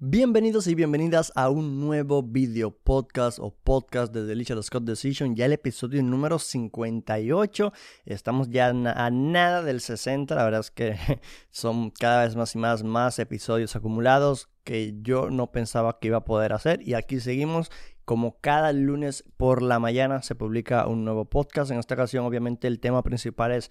Bienvenidos y bienvenidas a un nuevo video podcast o podcast de Delicious Scott Decision, ya el episodio número 58. Estamos ya a nada del 60, la verdad es que son cada vez más y más, más episodios acumulados que yo no pensaba que iba a poder hacer y aquí seguimos. Como cada lunes por la mañana se publica un nuevo podcast. En esta ocasión obviamente el tema principal es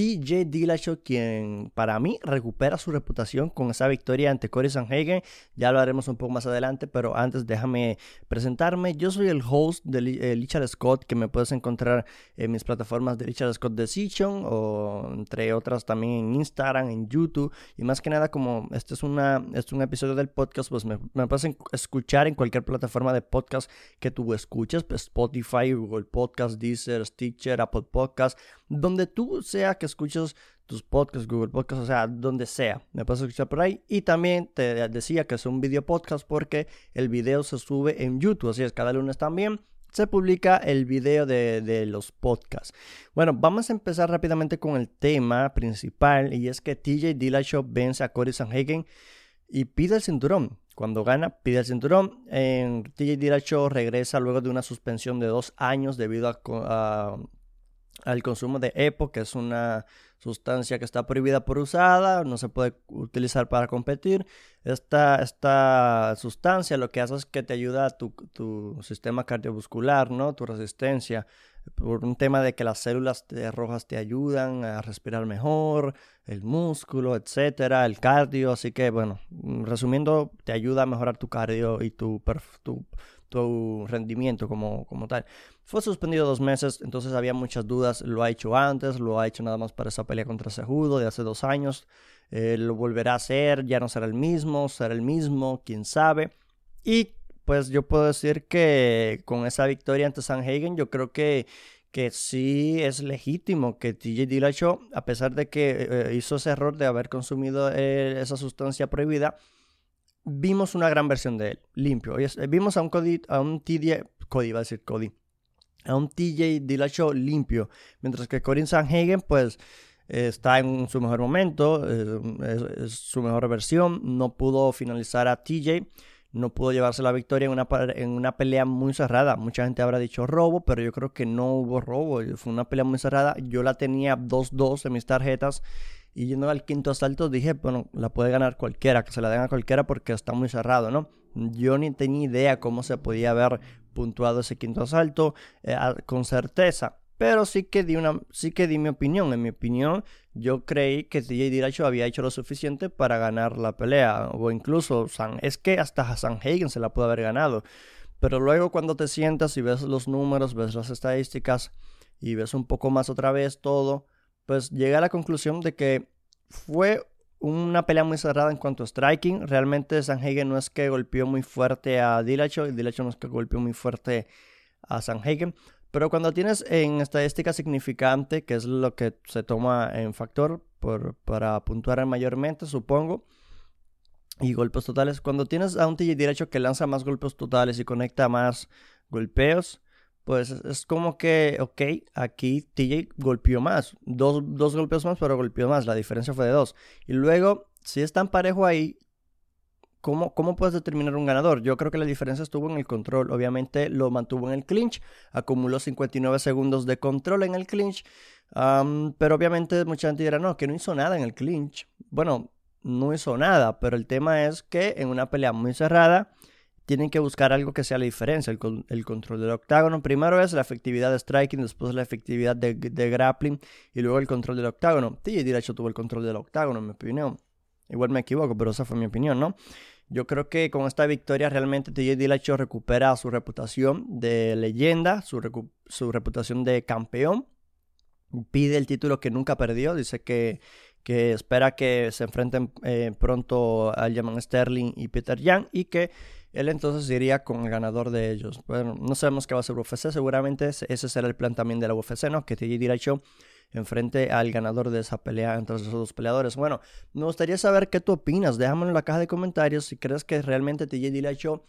TJ Dillashaw, quien para mí recupera su reputación con esa victoria ante Corey Sanhagen. Ya lo haremos un poco más adelante, pero antes déjame presentarme. Yo soy el host de eh, Richard Scott, que me puedes encontrar en mis plataformas de Richard Scott Decision o entre otras también en Instagram, en YouTube. Y más que nada, como este es, una, este es un episodio del podcast, pues me, me puedes escuchar en cualquier plataforma de podcast que tú escuches, pues Spotify, Google Podcast, Deezer, Stitcher, Apple Podcast, donde tú sea que escuches tus podcasts, Google Podcasts, o sea, donde sea. Me puedes escuchar por ahí. Y también te decía que es un video podcast porque el video se sube en YouTube. Así es, cada lunes también se publica el video de, los podcasts. Bueno, vamos a empezar rápidamente con el tema principal y es que TJ Dillashaw vence a Corey Sanhagen y pide el cinturón. Cuando gana, pide el cinturón. En TJ Dillashaw regresa luego de una suspensión de dos años debido a al consumo de EPO, que es una sustancia que está prohibida por usada, no se puede utilizar para competir. Esta, esta sustancia lo que hace es que te ayuda a tu, tu sistema cardiovascular, ¿no? tu resistencia, por un tema de que las células rojas te ayudan a respirar mejor, el músculo, etcétera, el cardio. Así que, bueno, resumiendo, te ayuda a mejorar tu cardio y tu, tu tu rendimiento como, como tal. Fue suspendido dos meses, entonces había muchas dudas. Lo ha hecho antes, lo ha hecho nada más para esa pelea contra Sejudo de hace dos años. Eh, lo volverá a hacer, ya no será el mismo, será el mismo, quién sabe. Y pues yo puedo decir que con esa victoria ante Sanhagen, yo creo que, que sí es legítimo que TJ Dillashaw, a pesar de que eh, hizo ese error de haber consumido eh, esa sustancia prohibida, vimos una gran versión de él, limpio. Vimos a un Cody, a un TJ, Cody va a decir Cody, a un TJ Dillashaw limpio, mientras que Corin Sanhagen, pues, está en su mejor momento, es, su mejor versión, no pudo finalizar a TJ, no pudo llevarse la victoria en una, en una pelea muy cerrada. Mucha gente habrá dicho robo, pero yo creo que no hubo robo, fue una pelea muy cerrada. Yo la tenía 2-2 en mis tarjetas y yendo al quinto asalto dije, bueno, la puede ganar cualquiera, que se la den a cualquiera porque está muy cerrado, ¿no? Yo ni tenía idea cómo se podía haber puntuado ese quinto asalto eh, con certeza. Pero sí que, di una, sí que di mi opinión. En mi opinión, yo creí que DJ Diracho había hecho lo suficiente para ganar la pelea. O incluso, San, es que hasta San Hagen se la pudo haber ganado. Pero luego cuando te sientas y ves los números, ves las estadísticas y ves un poco más otra vez todo, pues llegué a la conclusión de que fue una pelea muy cerrada en cuanto a striking. Realmente Sanhagen no es que golpeó muy fuerte a Dillashaw y Dillashaw no es que golpeó muy fuerte a Sanhagen. Pero cuando tienes en estadística significante, que es lo que se toma en factor para puntuar mayormente, supongo, y golpes totales, cuando tienes a un TJ Dillashaw que lanza más golpes totales y conecta más golpeos, pues es como que, ok, aquí TJ golpeó más, dos, dos golpeos más, pero golpeó más, la diferencia fue de dos. Y luego, si es tan parejo ahí, ¿Cómo, ¿Cómo, puedes determinar un ganador? Yo creo que la diferencia estuvo en el control. Obviamente lo mantuvo en el clinch, acumuló 59 segundos de control en el clinch, pero obviamente mucha gente dirá, no, que no hizo nada en el clinch. Bueno, no hizo nada, pero el tema es que en una pelea muy cerrada, tienen que buscar algo que sea la diferencia, el, control del octágono. Primero es la efectividad de striking, después la efectividad de, grappling y luego el control del octágono. TJ Dillashaw tuvo el control del octágono, en mi opinión. Igual me equivoco, pero esa fue mi opinión, ¿no? Yo creo que con esta victoria realmente TJ Dillashaw recupera su reputación de leyenda, su, reputación de campeón. Pide el título que nunca perdió, dice que, que espera que se enfrenten eh, pronto a Jaman Sterling y Peter Young y que él entonces iría con el ganador de ellos. Bueno, no sabemos qué va a ser UFC, seguramente ese será el plan también de la UFC, ¿no? Que TJ Dillashaw enfrente al ganador de esa pelea entre esos dos peleadores. Bueno, me gustaría saber qué tú opinas. Déjamelo en la caja de comentarios si crees que realmente TJ Dillashaw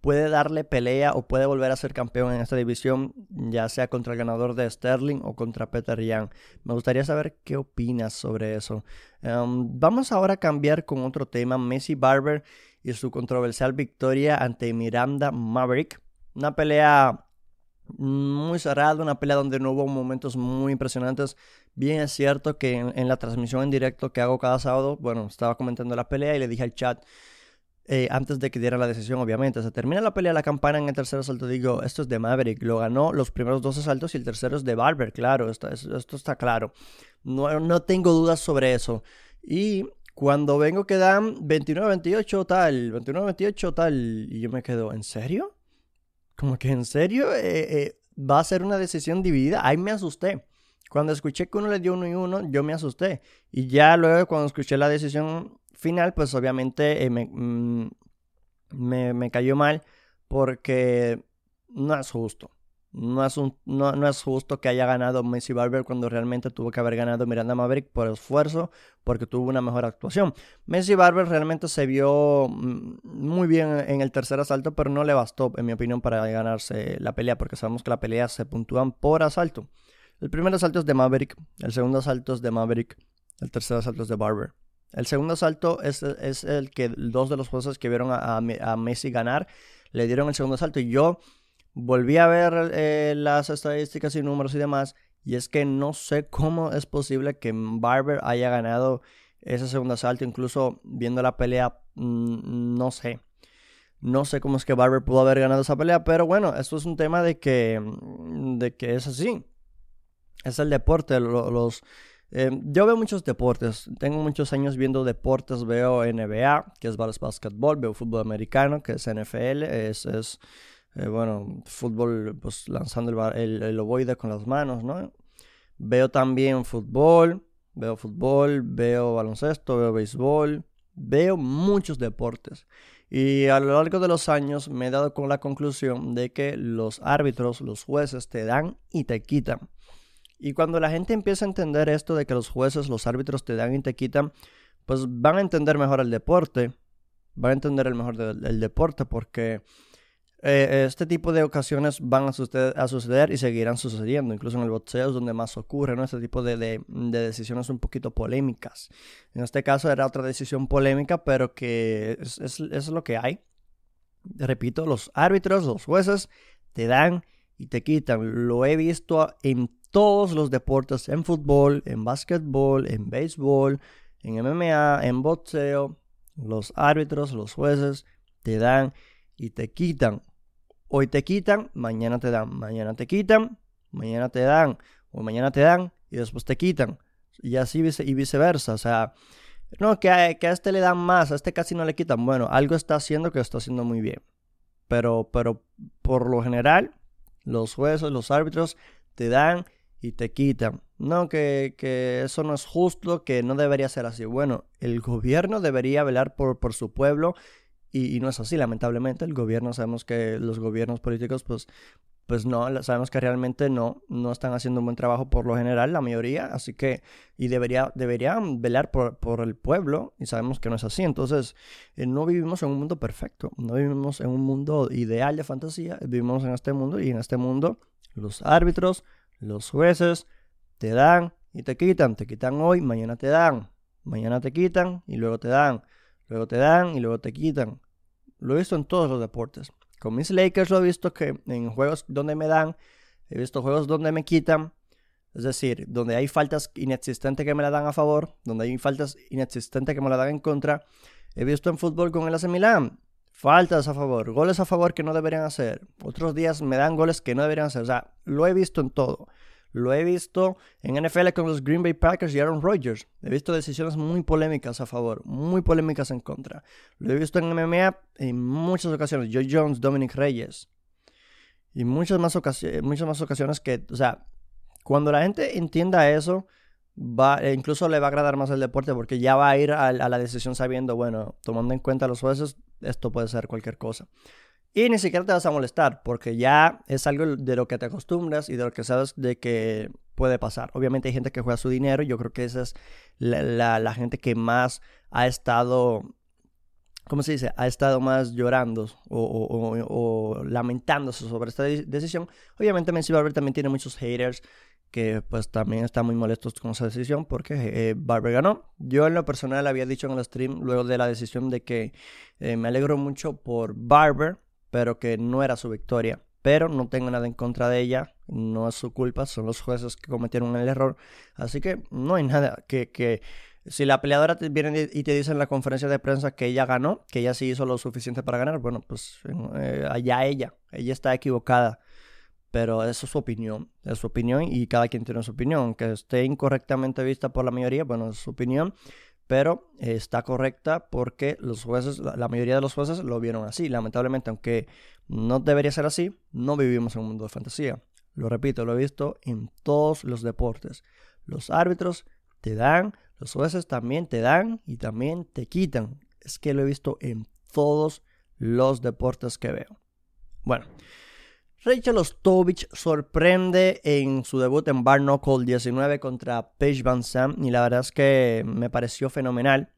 puede darle pelea o puede volver a ser campeón en esta división, ya sea contra el ganador de Sterling o contra Peter Young. Me gustaría saber qué opinas sobre eso. Em, vamos ahora a cambiar con otro tema. Messi Barber y su controversial victoria ante Miranda Maverick. Una pelea muy cerrada, una pelea donde no hubo momentos muy impresionantes. Bien es cierto que en, la transmisión en directo que hago cada sábado, bueno, estaba comentando la pelea y le dije al chat, eh, antes de que diera la decisión, obviamente. Se termina la pelea, la campana en el tercer asalto. Digo, esto es de Maverick. Lo ganó los primeros dos asaltos y el tercero es de Barber, claro. Esto, esto está claro. No, no tengo dudas sobre eso. Y cuando vengo que dan 29-28 tal, 29-28 tal, y yo me quedo, ¿en serio? Como que en serio eh, eh, va a ser una decisión dividida. Ahí me asusté. Cuando escuché que uno le dio uno y uno, yo me asusté. Y ya luego cuando escuché la decisión final, pues obviamente eh, mm, me, me, cayó mal porque no es justo. No es, un, no, no, es justo que haya ganado Messi Barber cuando realmente tuvo que haber ganado Miranda Maverick por esfuerzo, porque tuvo una mejor actuación. Messi Barber realmente se vio mm, muy bien en el tercer asalto, pero no le bastó, en mi opinión, para ganarse la pelea, porque sabemos que la pelea se puntúan por asalto. El primer asalto es de Maverick, el segundo asalto es de Maverick, el tercer asalto es de Barber. El segundo asalto es, el que dos de los jueces que vieron a, Messi ganar le dieron el segundo asalto. Y yo volví a ver eh, las estadísticas y números y demás. Y es que no sé cómo es posible que Barber haya ganado ese segundo asalto. Incluso viendo la pelea, mm, no sé. No sé cómo es que Barber pudo haber ganado esa pelea. Pero bueno, esto es un tema de que, de que es así. Es el deporte. los Em, yo veo muchos deportes, tengo muchos años viendo deportes, veo NBA, que es básquetbol, veo fútbol americano, que es NFL, es eh, bueno, fútbol, pues lanzando el, el, ovoide con las manos, ¿no? Veo también fútbol, veo fútbol, veo baloncesto, veo béisbol, veo muchos deportes. Y a lo largo de los años me he dado con la conclusión de que los árbitros, los jueces te dan y te quitan. Y cuando la gente empieza a entender esto de que los jueces, los árbitros te dan y te quitan, pues van a entender mejor el deporte, van a entender el mejor el deporte porque eh, este tipo de ocasiones van a suceder, y seguirán sucediendo, incluso en el boxeo es donde más ocurre, ¿no? Este tipo de, de, decisiones un poquito polémicas. En este caso era otra decisión polémica, pero que es lo que hay. Repito, los árbitros, los jueces te dan y te quitan. Lo he visto en todos los deportes, en fútbol, en básquetbol, en béisbol, en MMA, en boxeo, los árbitros, los jueces te dan y te quitan. Hoy te quitan, mañana te dan, mañana te quitan, mañana te dan, o mañana te dan y después te quitan. Y así y viceversa. O sea, no, que a, este le dan más, a este casi no le quitan. Bueno, algo está haciendo que está haciendo muy bien. Pero, pero por lo general, los jueces, los árbitros te dan y te quitan. No, que, que, eso no es justo, que no debería ser así. Bueno, el gobierno debería velar por, por su pueblo y, no es así, lamentablemente. El gobierno, sabemos que los gobiernos políticos, pues, pues no, sabemos que realmente no, no están haciendo un buen trabajo por lo general, la mayoría. Así que, y debería, deberían velar por, por el pueblo y sabemos que no es así. Entonces, eh, no vivimos en un mundo perfecto, no vivimos en un mundo ideal de fantasía, vivimos en este mundo y en este mundo los árbitros, los jueces te dan y te quitan, te quitan hoy, mañana te dan, mañana te quitan y luego te dan, luego te dan y luego te quitan. Lo he visto en todos los deportes. Con mis Lakers lo he visto que en juegos donde me dan, he visto juegos donde me quitan, es decir, donde hay faltas inexistentes que me la dan a favor, donde hay faltas inexistentes que me la dan en contra. He visto en fútbol con el AC Milan, faltas a favor, goles a favor que no deberían hacer. Otros días me dan goles que no deberían hacer. O sea, lo he visto en todo. Lo he visto en NFL con los Green Bay Packers y Aaron Rodgers. He visto decisiones muy polémicas a favor, muy polémicas en contra. Lo he visto en MMA en muchas ocasiones. Joe Jones, Dominic Reyes. Y muchas más, ocasiones, muchas más ocasiones que, o sea, cuando la gente entienda eso, va, e incluso le va a agradar más el deporte porque ya va a ir a, la decisión sabiendo, bueno, tomando en cuenta los jueces, esto puede ser cualquier cosa. Y ni siquiera te vas a molestar porque ya es algo de lo que te acostumbras y de lo que sabes de que puede pasar. Obviamente hay gente que juega su dinero y yo creo que esa es la, gente que más ha estado ¿cómo se dice? Ha estado más llorando o, lamentándose sobre esta decisión. Obviamente Messi Barber también tiene muchos haters que pues también están muy molestos con esa decisión porque eh, Barber ganó. Yo en lo personal había dicho en el stream luego de la decisión de que eh, me alegro mucho por Barber, pero que no era su victoria. Pero no tengo nada en contra de ella, no es su culpa, son los jueces que cometieron el error. Así que no hay nada que, que si la peleadora te viene y te dice en la conferencia de prensa que ella ganó, que ella sí hizo lo suficiente para ganar, bueno, pues eh, allá ella, ella está equivocada. Pero eso es su opinión, es su opinión y cada quien tiene su opinión. Que esté incorrectamente vista por la mayoría, bueno, es su opinión, pero está correcta porque los jueces, la mayoría de los jueces lo vieron así. Lamentablemente, aunque no debería ser así, no vivimos en un mundo de fantasía. Lo repito, lo he visto en todos los deportes. Los árbitros te dan los jueces también te dan y también te quitan. Es que lo he visto en todos los deportes que veo. Bueno, Rachel Ostovich sorprende en su debut en Bar 19 contra Paige Van Zandt y la verdad es que me pareció fenomenal.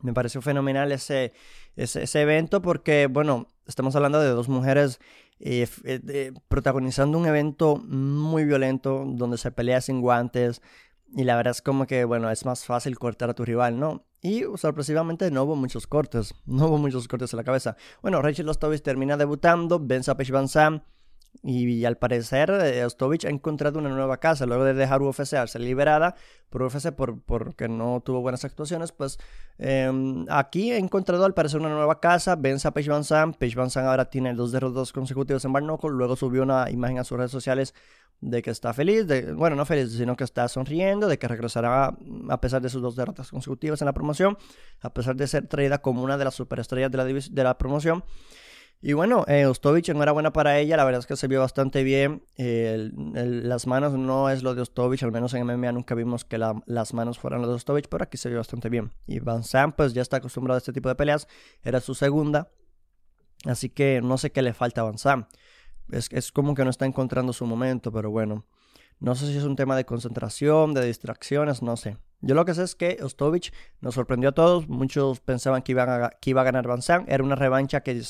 Me pareció fenomenal ese, ese, evento porque, bueno, estamos hablando de dos mujeres eh, eh, protagonizando un evento muy violento donde se pelea sin guantes, y la verdad es como que, bueno, es más fácil cortar a tu rival, ¿no? Y sorpresivamente no hubo muchos cortes, no hubo muchos cortes en la cabeza. Bueno, Rachel Ostovich termina debutando, vence a Pech Van Sam, y, al parecer eh, Ostovich ha encontrado una nueva casa luego de dejar UFC ser liberada por UFC por, porque no tuvo buenas actuaciones. Pues em, aquí ha encontrado al parecer una nueva casa. Vence a Page Van Sam. Page Van Sam ahora tiene dos derrotas consecutivos en Barnacle. Luego subió una imagen a sus redes sociales de que está feliz, de, bueno, no feliz, sino que está sonriendo, de que regresará a pesar de sus dos derrotas consecutivas en la promoción, a pesar de ser traída como una de las superestrellas de la, de la promoción. Y bueno, eh, Ostovich, enhorabuena para ella, la verdad es que se vio bastante bien. las manos no es lo de Ostovich, al menos en MMA nunca vimos que las manos fueran lo de Ostovich, pero aquí se vio bastante bien. Y Van Sam, pues ya está acostumbrado a este tipo de peleas, era su segunda, así que no sé qué le falta a Van Sam. Es, es como que no está encontrando su momento, pero bueno. No sé si es un tema de concentración, de distracciones, no sé. Yo lo que sé es que Ostovich nos sorprendió a todos. Muchos pensaban que, iban a, que iba a ganar Van Era una revancha que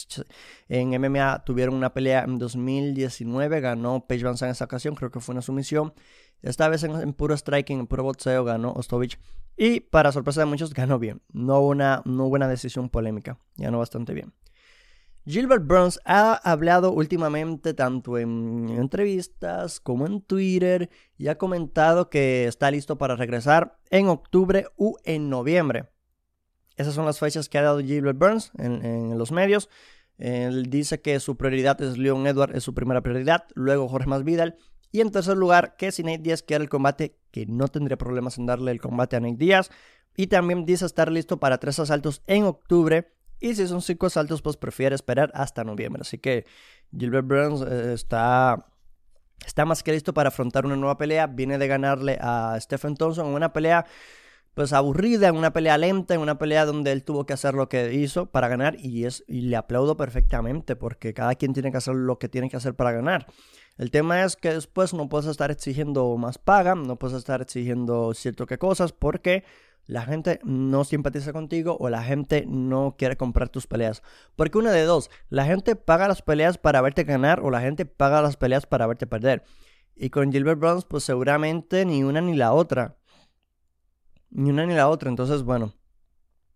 en MMA tuvieron una pelea en 2019. Ganó Paige Van en esa ocasión. Creo que fue una sumisión. Esta vez en, puro striking, en puro boxeo, ganó Ostovich. Y para sorpresa de muchos, ganó bien. No hubo una, no hubo una decisión polémica. Ganó bastante bien. Gilbert Burns ha hablado últimamente tanto en entrevistas como en Twitter y ha comentado que está listo para regresar en octubre u en noviembre. Esas son las fechas que ha dado Gilbert Burns en, los medios. Él dice que su prioridad es Leon Edward, es su primera prioridad, luego Jorge Masvidal y en tercer lugar que si Nate Diaz quiere el combate, que no tendría problemas en darle el combate a Nate Diaz. Y también dice estar listo para tres asaltos en octubre y si son cinco asaltos, pues prefiere esperar hasta noviembre. Así que Gilbert Burns eh, está, está más que listo para afrontar una nueva pelea. Viene de ganarle a Stephen Thompson en una pelea pues aburrida, en una pelea lenta, en una pelea donde él tuvo que hacer lo que hizo para ganar y, es, y le aplaudo perfectamente porque cada quien tiene que hacer lo que tiene que hacer para ganar. El tema es que después no puedes estar exigiendo más paga, no puedes estar exigiendo cierto que cosas porque la gente no simpatiza contigo o la gente no quiere comprar tus peleas. Porque una de dos, la gente paga las peleas para verte ganar o la gente paga las peleas para verte perder. Y con Gilbert Burns, pues seguramente ni una ni la otra. Ni una ni la otra. Entonces, bueno,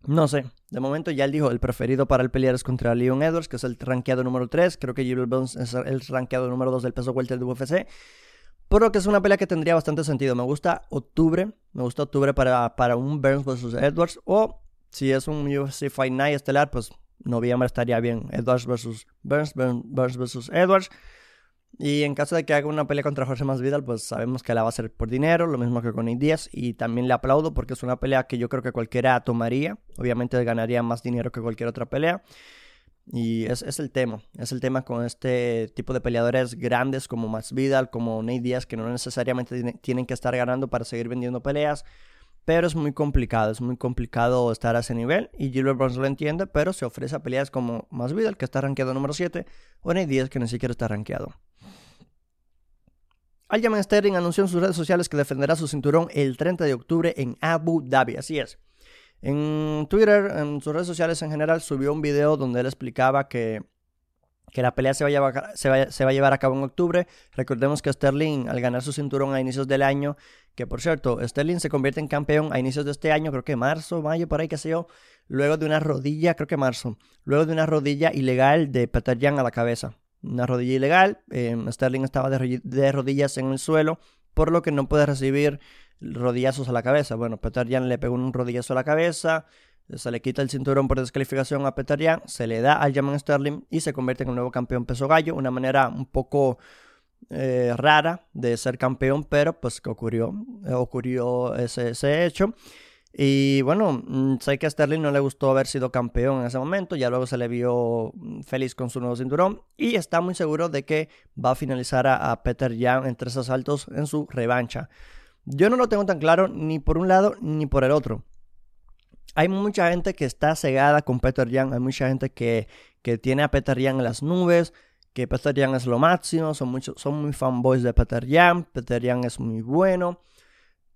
no sé. De momento ya él dijo, el preferido para el pelear es contra Leon Edwards, que es el rankeado número 3. Creo que Gilbert Burns es el rankeado número 2 del peso welter de UFC. Pero que es una pelea que tendría bastante sentido. Me gusta octubre. Me gusta octubre para, para un Burns vs. Edwards. O si es un UFC Fight Night estelar, pues noviembre estaría bien. Edwards vs. Burns, Burns vs. Edwards. Y en caso de que haga una pelea contra Jorge Masvidal, pues sabemos que la va a hacer por dinero, lo mismo que con Díaz. Y también le aplaudo porque es una pelea que yo creo que cualquiera tomaría. Obviamente ganaría más dinero que cualquier otra pelea. Y es, es, el tema, es el tema con este tipo de peleadores grandes como Masvidal, como Nate Diaz, que no necesariamente tienen que estar ganando para seguir vendiendo peleas, pero es muy complicado, es muy complicado estar a ese nivel y Gilbert Burns lo entiende, pero se ofrece a peleas como Masvidal, que está rankeado número 7, o Nate Diaz, que ni siquiera está rankeado. Aljamain Sterling anunció en sus redes sociales que defenderá su cinturón el 30 de octubre en Abu Dhabi, así es. En Twitter, en sus redes sociales en general, subió un video donde él explicaba que, que la pelea se va, a llevar, se, va, se va, a llevar a cabo en octubre. Recordemos que Sterling, al ganar su cinturón a inicios del año, que por cierto, Sterling se convierte en campeón a inicios de este año, creo que marzo, mayo, por ahí, qué sé yo, luego de una rodilla, creo que marzo, luego de una rodilla ilegal de Peter Jan a la cabeza. Una rodilla ilegal, eh, Sterling estaba de, rodillas en el suelo, por lo que no puede recibir rodillazos a la cabeza. Bueno, Peter Jan le pegó un rodillazo a la cabeza, se le quita el cinturón por descalificación a Peter Jan, se le da al Jaman Sterling y se convierte en el nuevo campeón peso gallo. Una manera un poco eh, rara de ser campeón, pero pues que ocurrió, eh, ocurrió ese, hecho. Y bueno, mm, sé que a Sterling no le gustó haber sido campeón en ese momento, ya luego se le vio mm, feliz con su nuevo cinturón y está muy seguro de que va a finalizar a, a Peter Jan en tres asaltos en su revancha. Yo no lo tengo tan claro ni por un lado ni por el otro hay mucha gente que está cegada con Peter Young, hay mucha gente que, que tiene a Peter Young en las nubes, que Peter Young es lo máximo, son, son muy fanboys de Peter Young, Peter Young es muy bueno,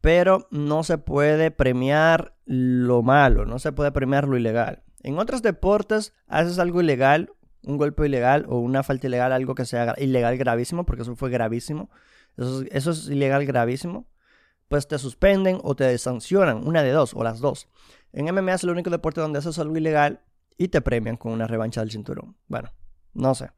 pero no se puede premiar lo malo, no se puede premiar lo ilegal. En otros deportes haces algo ilegal, un golpe ilegal o una falta ilegal, algo que sea ilegal gravísimo, porque eso fue gravísimo, eso, eso es ilegal gravísimo, pues te suspenden o te sancionan, una de dos o las dos. En MMA es el único deporte donde haces algo ilegal y te premian con una revancha del cinturón. Bueno, no sé.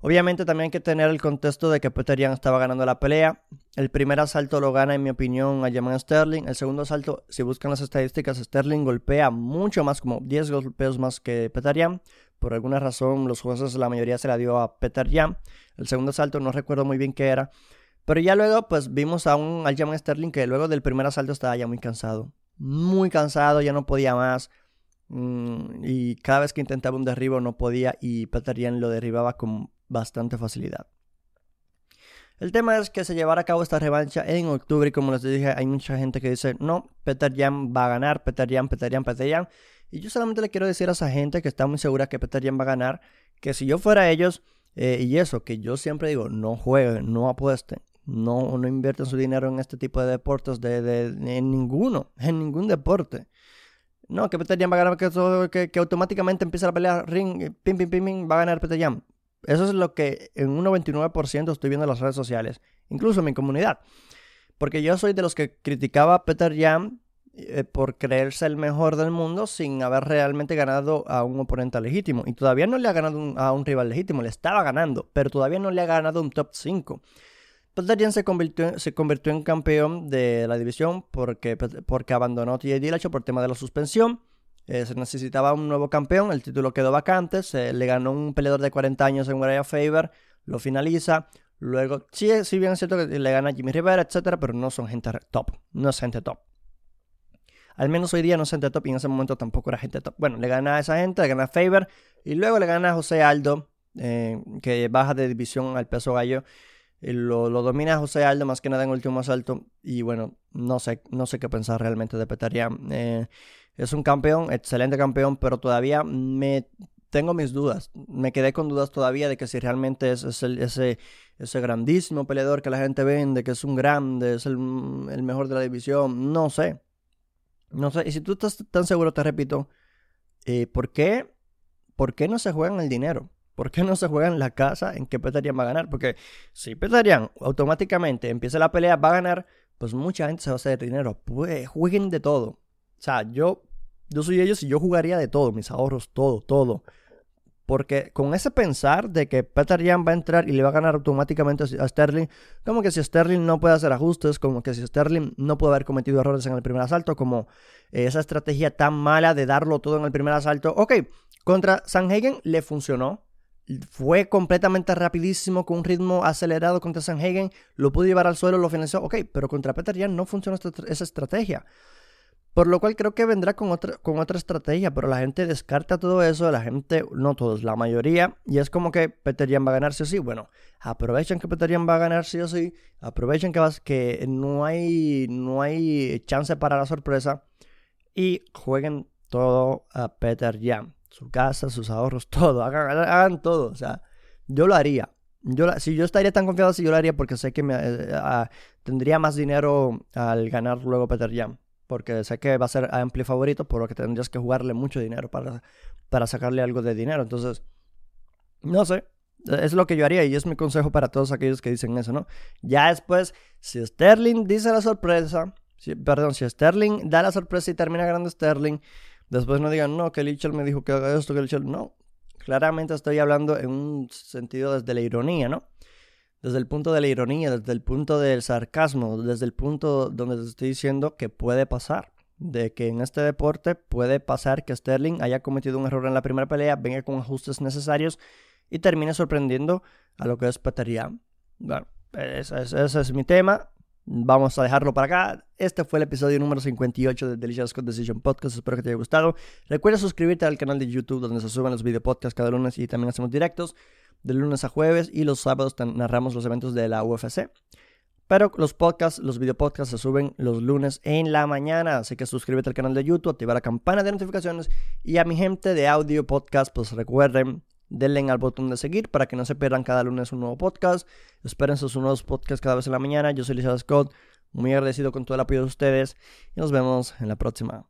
Obviamente también hay que tener el contexto de que Peter Yan estaba ganando la pelea. El primer asalto lo gana, en mi opinión, a Jaman Sterling. El segundo asalto, si buscan las estadísticas, Sterling golpea mucho más, como 10 golpeos más que Peter Yan. Por alguna razón, los jueces, la mayoría se la dio a Peter Yan. El segundo asalto no recuerdo muy bien qué era. Pero ya luego, pues vimos a un Jaman Sterling que luego del primer asalto estaba ya muy cansado muy cansado, ya no podía más. Mm, y cada vez que intentaba un derribo no podía y Peter Yan lo derribaba con bastante facilidad. El tema es que se llevará a cabo esta revancha en octubre y como les dije, hay mucha gente que dice, no, Peter Yan va a ganar, Peter Yan, Peter Yan, Peter Yan. Y yo solamente le quiero decir a esa gente que está muy segura que Peter Yan va a ganar, que si yo fuera ellos, eh, y eso, que yo siempre digo, no jueguen, no apuesten, no, no invierten su dinero en este tipo de deportes, de, en ninguno, en ningún deporte. No, que Peter Jan va a ganar, que, que, automáticamente empieza la pelea, ring, pim, pim, pim, pim, va a ganar Peter Jan. Eso es lo que en un 99% estoy viendo en las redes sociales, incluso en mi comunidad. Porque yo soy de los que criticaba a Peter Jan eh, por creerse el mejor del mundo sin haber realmente ganado a un oponente legítimo. Y todavía no le ha ganado a un rival legítimo, le estaba ganando, pero todavía no le ha ganado un top 5. Peter se convirtió, se convirtió en campeón de la división porque, porque abandonó TJ Dillashaw por tema de la suspensión. Eh, se necesitaba un nuevo campeón, el título quedó vacante, se le ganó un peleador de 40 años en Uriah Faber, lo finaliza. Luego, sí, sí bien es cierto que le gana Jimmy Rivera, etcétera, pero no son gente top, no es gente top. Al menos hoy día no es gente top y en ese momento tampoco era gente top. Bueno, le gana a esa gente, le gana a Faber y luego le gana a José Aldo, eh, que baja de división al peso gallo. Eh, lo, lo, domina José Aldo más que nada en último asalto. Y bueno, no sé, no sé qué pensar realmente de Petaria. Eh, es un campeón, excelente campeón, pero todavía me tengo mis dudas. Me quedé con dudas todavía de que si realmente es, ese, ese grandísimo peleador que la gente vende, que es un grande, es el, mejor de la división. No sé. No sé. Y si tú estás tan seguro, te repito, eh, ¿por qué? ¿Por qué no se juegan el dinero? ¿Por qué no se juega en la casa en que Petarian va a ganar? Porque si Petarian automáticamente empieza la pelea, va a ganar, pues mucha gente se va a hacer dinero. Pues jueguen de todo. O sea, yo, yo soy ellos y yo jugaría de todo, mis ahorros, todo, todo. Porque con ese pensar de que Peter va a entrar y le va a ganar automáticamente a Sterling, como que si Sterling no puede hacer ajustes, como que si Sterling no puede haber cometido errores en el primer asalto, como esa estrategia tan mala de darlo todo en el primer asalto. Ok, contra Sanhagen le funcionó, fue completamente rapidísimo con un ritmo acelerado contra Sanhagen, lo pudo llevar al suelo, lo financió, ok, pero contra Peter ya no funcionó esa estrategia. Por lo cual creo que vendrá con otra, con otra estrategia, pero la gente descarta todo eso, la gente, no todos, la mayoría, y es como que Peter Jan va a ganar sí o sí. Bueno, aprovechen que Peter Jan va a ganar sí o sí, aprovechen que, que no, hay, no hay chance para la sorpresa y jueguen todo a Peter Jan su casa, sus ahorros, todo, hagan, todo, o sea, yo lo haría. Yo, si yo estaría tan confiado, si yo lo haría porque sé que me, eh, ah, tendría más dinero al ganar luego Peter Jam. Porque sé que va a ser amplio favorito, por lo que tendrías que jugarle mucho dinero para, para sacarle algo de dinero. Entonces, No sé, es lo que yo haría y es mi consejo para todos aquellos que dicen eso, ¿no? Ya después, si Sterling dice la sorpresa, perdón, si Sterling da la sorpresa y termina ganando Sterling, después no digan, no, que Lichel me dijo que haga esto, que Lichel, no. Claramente estoy hablando en un sentido desde la ironía, ¿no? Desde el punto de la ironía, desde el punto del sarcasmo, desde el punto donde te estoy diciendo que puede pasar. De que en este deporte puede pasar que Sterling haya cometido un error en la primera pelea, venga con ajustes necesarios y termine sorprendiendo a lo que es Peter Bueno, ese, ese es mi tema. Vamos a dejarlo para acá. Este fue el episodio número 58 de Delicious Code Decision Podcast. Espero que te haya gustado. Recuerda suscribirte al canal de YouTube donde se suben los video podcasts cada lunes y también hacemos directos de lunes a jueves y los sábados narramos los eventos de la UFC. Pero los podcasts, los video podcasts se suben los lunes en la mañana. Así que suscríbete al canal de YouTube, activa la campana de notificaciones. Y a mi gente de audio podcast, pues recuerden denle al botón de seguir para que no se pierdan cada lunes un nuevo podcast. Esperen sus nuevos podcasts cada vez en la mañana. Yo soy Lisa Scott, muy agradecido con todo el apoyo de ustedes y nos vemos en la próxima.